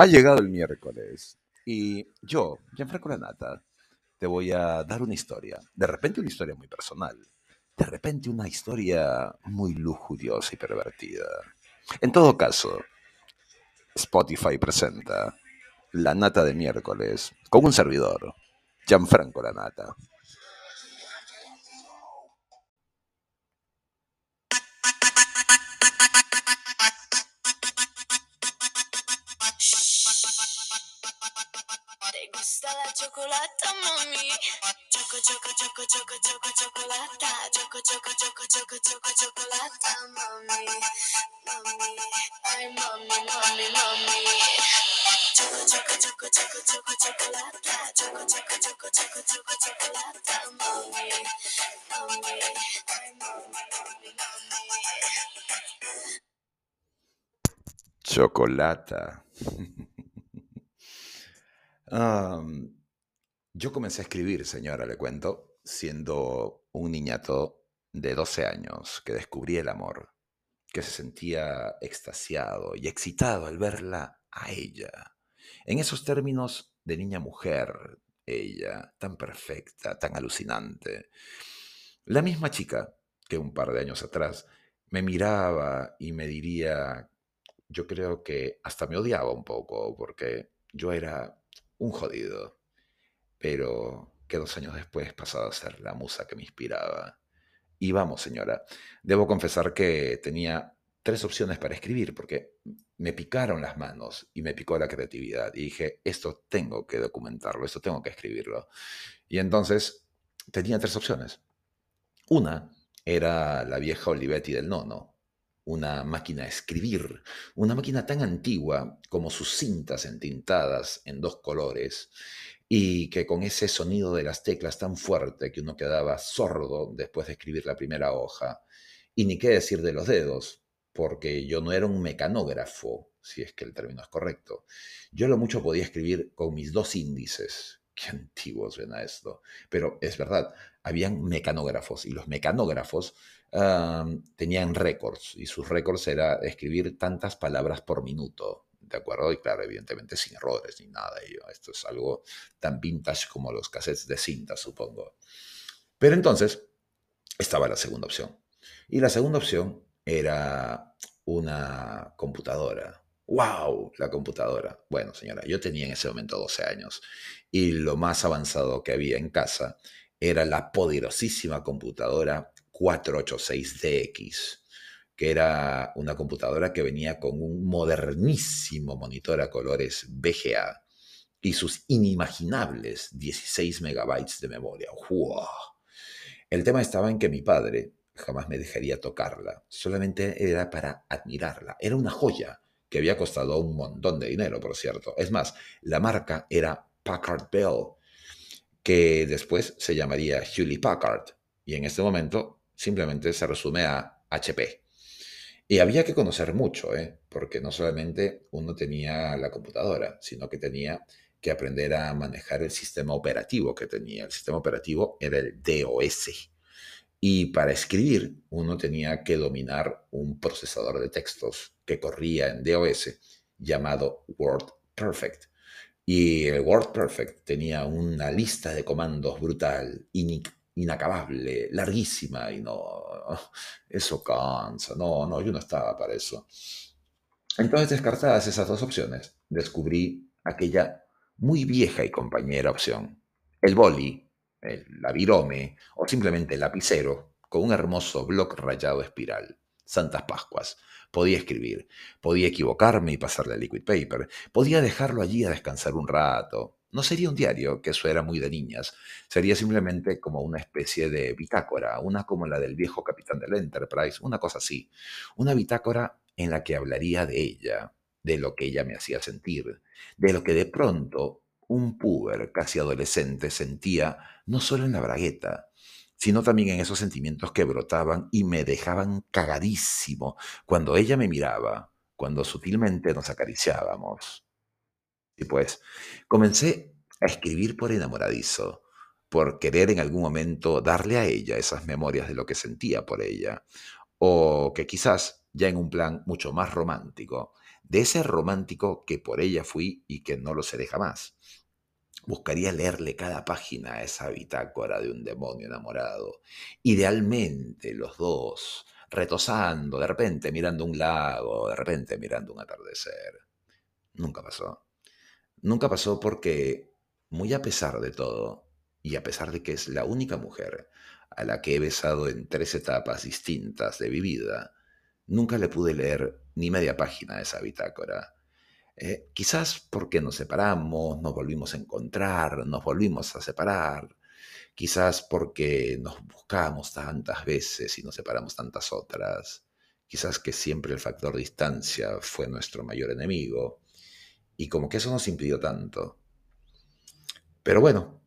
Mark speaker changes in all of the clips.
Speaker 1: Ha llegado el miércoles y yo, Gianfranco Lanata, te voy a dar una historia. De repente una historia muy personal. De repente una historia muy lujuriosa y pervertida. En todo caso, Spotify presenta La Nata de miércoles con un servidor, Gianfranco Lanata.
Speaker 2: Choco, choco, choco, choco, choco, chocolata. Choco, choco, choco, choco, choco, chocolata. Choco, choco, choco, choco, choco, chocolata. Choco, choco, choco, choco, choco, chocolata, mami.
Speaker 1: Chocolata. Am, yo comencé a escribir, señora, le cuento, siendo un niñato de 12 años que descubrí el amor, que se sentía extasiado y excitado al verla a ella. En esos términos de niña-mujer, ella, tan perfecta, tan alucinante. La misma chica que un par de años atrás me miraba y me diría, yo creo que hasta me odiaba un poco porque yo era un jodido, pero que dos años después pasaba a ser la musa que me inspiraba. Y vamos, señora, debo confesar que tenía tres opciones para escribir, porque me picaron las manos y me picó la creatividad. Y dije, esto tengo que documentarlo, esto tengo que escribirlo. Y entonces tenía tres opciones. Una era la vieja Olivetti del Nono, una máquina de escribir, una máquina tan antigua como sus cintas entintadas en dos colores y que con ese sonido de las teclas tan fuerte que uno quedaba sordo después de escribir la primera hoja. Y ni qué decir de los dedos, porque yo no era un mecanógrafo, si es que el término es correcto. Yo lo mucho podía escribir con mis dos índices. Qué antiguo suena esto. Pero es verdad, habían mecanógrafos y los mecanógrafos tenían récords y sus récords era escribir tantas palabras por minuto. ¿De acuerdo? Y claro, evidentemente sin errores ni nada de ello. Esto es algo tan vintage como los cassettes de cinta, supongo. Pero entonces estaba la segunda opción. Y la segunda opción era una computadora. ¡Wow! La computadora. Bueno, señora, yo tenía en ese momento 12 años y lo más avanzado que había en casa era la poderosísima computadora 486DX, que era una computadora que venía con un modernísimo monitor a colores VGA y sus inimaginables 16 megabytes de memoria. ¡Wow! El tema estaba en que mi padre jamás me dejaría tocarla, solamente era para admirarla. Era una joya que había costado un montón de dinero, por cierto. Es más, la marca era Packard Bell, que después se llamaría Hewlett Packard, y en este momento simplemente se resume a HP. Y había que conocer mucho, ¿eh? porque no solamente uno tenía la computadora, sino que tenía que aprender a manejar el sistema operativo que tenía. El sistema operativo era el DOS. Y para escribir uno tenía que dominar un procesador de textos que corría en DOS llamado WordPerfect. Y el WordPerfect tenía una lista de comandos brutal, inacabable, larguísima, y no, eso cansa, no, no, yo no estaba para eso. Entonces, descartadas esas dos opciones, descubrí aquella muy vieja y compañera opción, el boli, el labirome o simplemente el lapicero con un hermoso bloc rayado espiral. Santas Pascuas. Podía escribir, podía equivocarme y pasarle a liquid paper, podía dejarlo allí a descansar un rato. No sería un diario, que eso era muy de niñas, sería simplemente como una especie de bitácora, una como la del viejo capitán del Enterprise, una cosa así. Una bitácora en la que hablaría de ella, de lo que ella me hacía sentir, de lo que de pronto un puber casi adolescente sentía no solo en la bragueta, sino también en esos sentimientos que brotaban y me dejaban cagadísimo cuando ella me miraba, cuando sutilmente nos acariciábamos. Y pues, comencé a escribir por enamoradizo, por querer en algún momento darle a ella esas memorias de lo que sentía por ella, o que quizás, ya en un plan mucho más romántico, de ese romántico que por ella fui y que no lo seré jamás. Buscaría leerle cada página a esa bitácora de un demonio enamorado. Idealmente los dos, retosando, de repente mirando un lago, de repente mirando un atardecer. Nunca pasó. Nunca pasó porque, muy a pesar de todo, y a pesar de que es la única mujer a la que he besado en tres etapas distintas de mi vida, nunca le pude leer ni media página de esa bitácora. Eh, quizás porque nos separamos, nos volvimos a encontrar, nos volvimos a separar, quizás porque nos buscamos tantas veces y nos separamos tantas otras, quizás que siempre el factor distancia fue nuestro mayor enemigo, y como que eso nos impidió tanto. Pero bueno,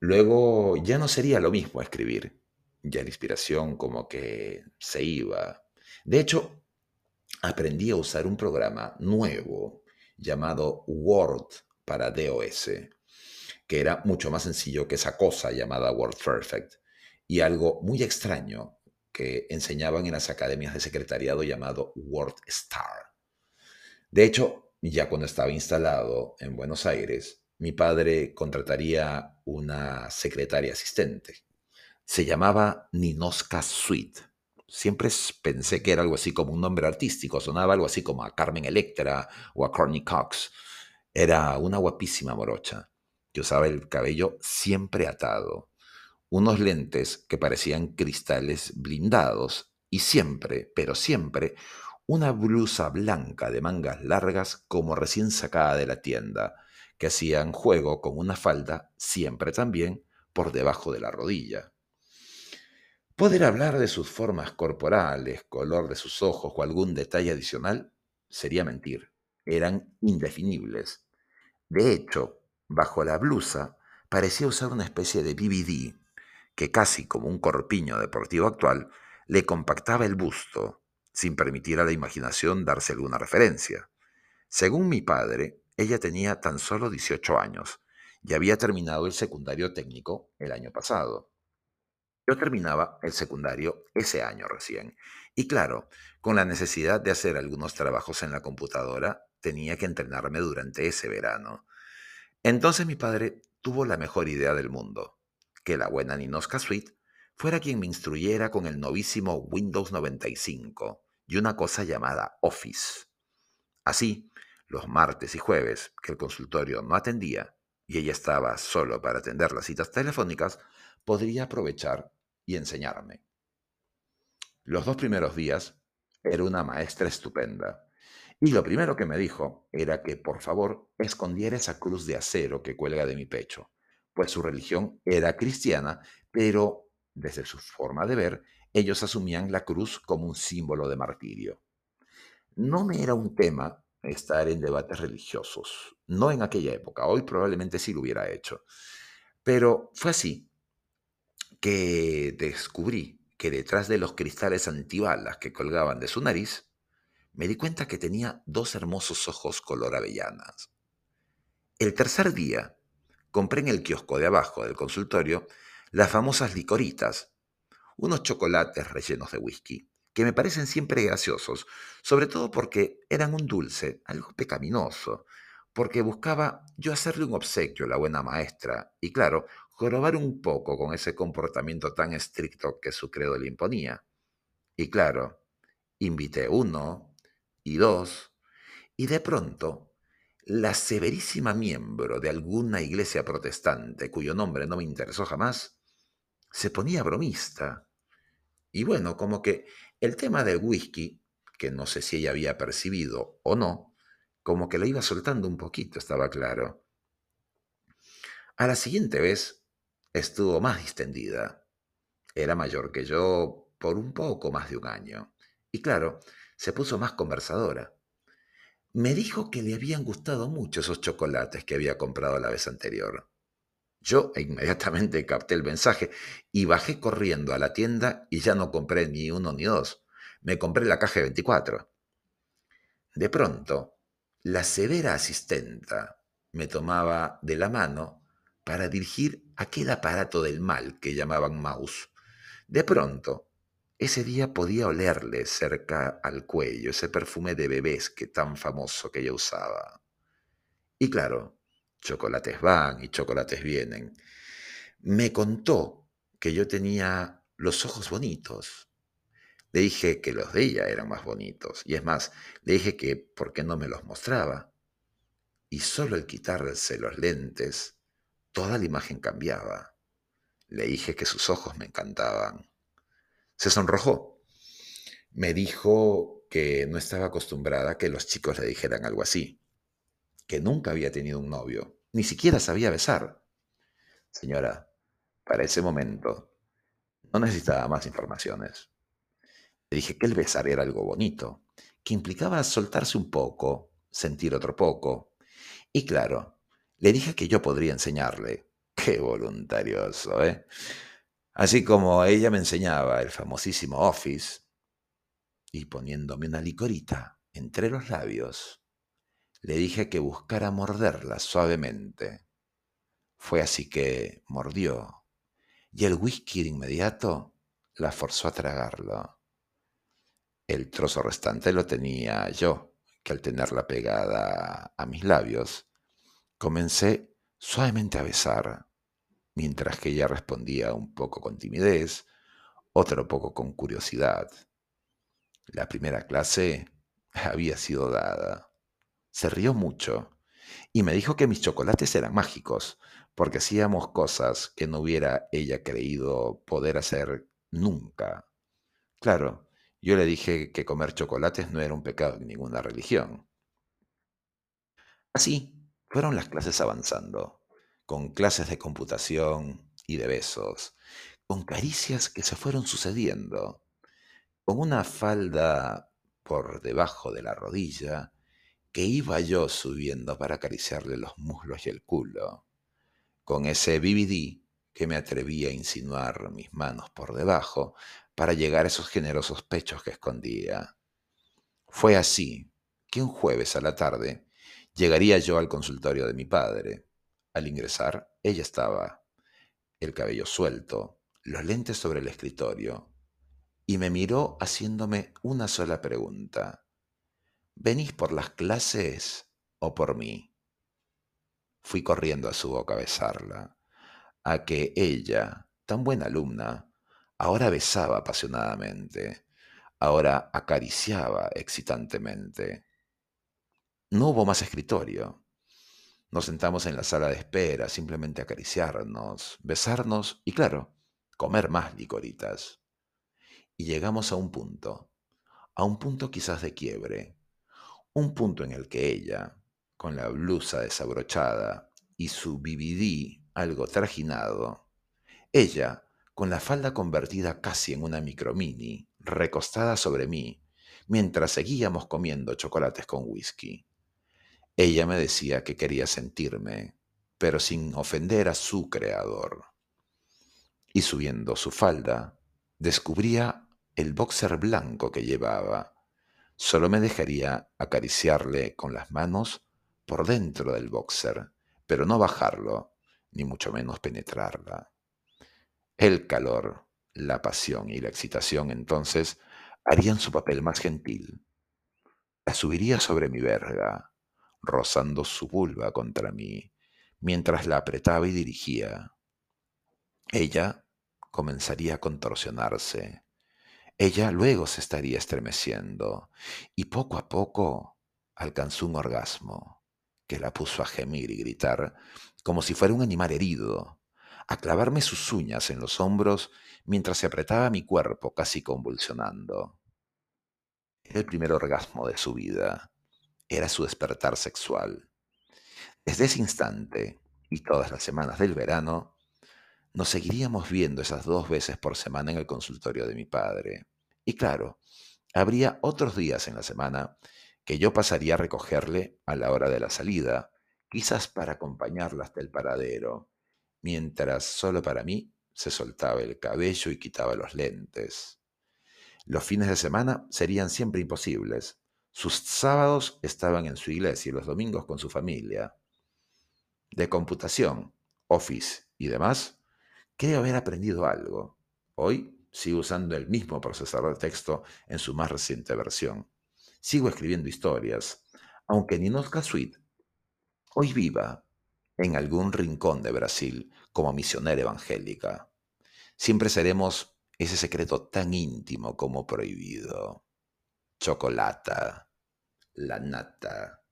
Speaker 1: luego ya no sería lo mismo escribir, ya la inspiración como que se iba. De hecho, aprendí a usar un programa nuevo llamado Word para DOS, que era mucho más sencillo que esa cosa llamada WordPerfect, y algo muy extraño que enseñaban en las academias de secretariado llamado WordStar. De hecho, ya cuando estaba instalado en Buenos Aires, mi padre contrataría una secretaria asistente. Se llamaba Ninoska Suite siempre pensé que era algo así como un nombre artístico, sonaba algo así como a Carmen Electra o a Courtney Cox. Era una guapísima morocha que usaba el cabello siempre atado, unos lentes que parecían cristales blindados y siempre, pero siempre, una blusa blanca de mangas largas como recién sacada de la tienda, que hacían juego con una falda siempre también por debajo de la rodilla. Poder hablar de sus formas corporales, color de sus ojos o algún detalle adicional sería mentir. Eran indefinibles. De hecho, bajo la blusa parecía usar una especie de BBD que casi como un corpiño deportivo actual le compactaba el busto, sin permitir a la imaginación darse alguna referencia. Según mi padre, ella tenía tan solo 18 años y había terminado el secundario técnico el año pasado. Yo terminaba el secundario ese año recién. Y claro, con la necesidad de hacer algunos trabajos en la computadora, tenía que entrenarme durante ese verano. Entonces mi padre tuvo la mejor idea del mundo, que la buena Ninoska Suite fuera quien me instruyera con el novísimo Windows 95 y una cosa llamada Office. Así, los martes y jueves, que el consultorio no atendía y ella estaba solo para atender las citas telefónicas, podría aprovechar y enseñarme. Los dos primeros días era una maestra estupenda. Y lo primero que me dijo era que por favor escondiera esa cruz de acero que cuelga de mi pecho, pues su religión era cristiana, pero desde su forma de ver, ellos asumían la cruz como un símbolo de martirio. No me era un tema estar en debates religiosos, no en aquella época, hoy probablemente sí lo hubiera hecho, pero fue así que descubrí que detrás de los cristales antibalas que colgaban de su nariz, me di cuenta que tenía dos hermosos ojos color avellanas. El tercer día, compré en el kiosco de abajo del consultorio las famosas licoritas, unos chocolates rellenos de whisky, que me parecen siempre graciosos, sobre todo porque eran un dulce, algo pecaminoso, porque buscaba yo hacerle un obsequio a la buena maestra, y claro, jorobar un poco con ese comportamiento tan estricto que su credo le imponía. Y claro, invité uno y dos, y de pronto la severísima miembro de alguna iglesia protestante, cuyo nombre no me interesó jamás, se ponía bromista. Y bueno, como que el tema del whisky, que no sé si ella había percibido o no, como que lo iba soltando un poquito, estaba claro. A la siguiente vez estuvo más distendida. Era mayor que yo por un poco más de un año. Y claro, se puso más conversadora. Me dijo que le habían gustado mucho esos chocolates que había comprado la vez anterior. Yo inmediatamente capté el mensaje y bajé corriendo a la tienda y ya no compré ni uno ni dos. Me compré la caja de 24. De pronto, la severa asistenta me tomaba de la mano para dirigir aquel aparato del mal que llamaban mouse. De pronto, ese día podía olerle cerca al cuello ese perfume de bebés que tan famoso que ella usaba. Y claro, chocolates van y chocolates vienen. Me contó que yo tenía los ojos bonitos. Le dije que los de ella eran más bonitos. Y es más, le dije que por qué no me los mostraba. Y solo el quitarse los lentes, toda la imagen cambiaba. Le dije que sus ojos me encantaban. Se sonrojó. Me dijo que no estaba acostumbrada a que los chicos le dijeran algo así, que nunca había tenido un novio, ni siquiera sabía besar. Señora, para ese momento no necesitaba más informaciones. Le dije que el besar era algo bonito, que implicaba soltarse un poco, sentir otro poco. Y claro, le dije que yo podría enseñarle. Qué voluntarioso, ¿eh? Así como ella me enseñaba el famosísimo Office, y poniéndome una licorita entre los labios, le dije que buscara morderla suavemente. Fue así que mordió, y el whisky de inmediato la forzó a tragarlo. El trozo restante lo tenía yo, que al tenerla pegada a mis labios, comencé suavemente a besar mientras que ella respondía un poco con timidez, otro poco con curiosidad. La primera clase había sido dada. Se rió mucho y me dijo que mis chocolates eran mágicos, porque hacíamos cosas que no hubiera ella creído poder hacer nunca. Claro, yo le dije que comer chocolates no era un pecado en ninguna religión. Así fueron las clases avanzando con clases de computación y de besos, con caricias que se fueron sucediendo, con una falda por debajo de la rodilla que iba yo subiendo para acariciarle los muslos y el culo, con ese BBD que me atrevía a insinuar mis manos por debajo para llegar a esos generosos pechos que escondía. Fue así que un jueves a la tarde llegaría yo al consultorio de mi padre, al ingresar, ella estaba, el cabello suelto, los lentes sobre el escritorio, y me miró haciéndome una sola pregunta. ¿Venís por las clases o por mí? Fui corriendo a su boca a besarla, a que ella, tan buena alumna, ahora besaba apasionadamente, ahora acariciaba excitantemente. No hubo más escritorio. Nos sentamos en la sala de espera, simplemente acariciarnos, besarnos y, claro, comer más licoritas. Y llegamos a un punto, a un punto quizás de quiebre, un punto en el que ella, con la blusa desabrochada y su BBD algo trajinado, ella, con la falda convertida casi en una micromini, recostada sobre mí, mientras seguíamos comiendo chocolates con whisky. Ella me decía que quería sentirme, pero sin ofender a su creador. Y subiendo su falda, descubría el boxer blanco que llevaba. Solo me dejaría acariciarle con las manos por dentro del boxer, pero no bajarlo, ni mucho menos penetrarla. El calor, la pasión y la excitación entonces harían su papel más gentil. La subiría sobre mi verga, rozando su vulva contra mí, mientras la apretaba y dirigía. Ella comenzaría a contorsionarse. Ella luego se estaría estremeciendo y poco a poco alcanzó un orgasmo que la puso a gemir y gritar como si fuera un animal herido, a clavarme sus uñas en los hombros mientras se apretaba mi cuerpo casi convulsionando. Era el primer orgasmo de su vida era su despertar sexual. Desde ese instante y todas las semanas del verano, nos seguiríamos viendo esas dos veces por semana en el consultorio de mi padre. Y claro, habría otros días en la semana que yo pasaría a recogerle a la hora de la salida, quizás para acompañarla hasta el paradero, mientras solo para mí se soltaba el cabello y quitaba los lentes. Los fines de semana serían siempre imposibles, sus sábados estaban en su iglesia y los domingos con su familia. De computación, Office y demás, creo haber aprendido algo. Hoy, Sigo usando el mismo procesador de texto en su más reciente versión. Sigo escribiendo historias, aunque Ninoska Suite hoy viva en algún rincón de Brasil como misionera evangélica. Siempre seremos ese secreto tan íntimo como prohibido. Chocolata, la nata,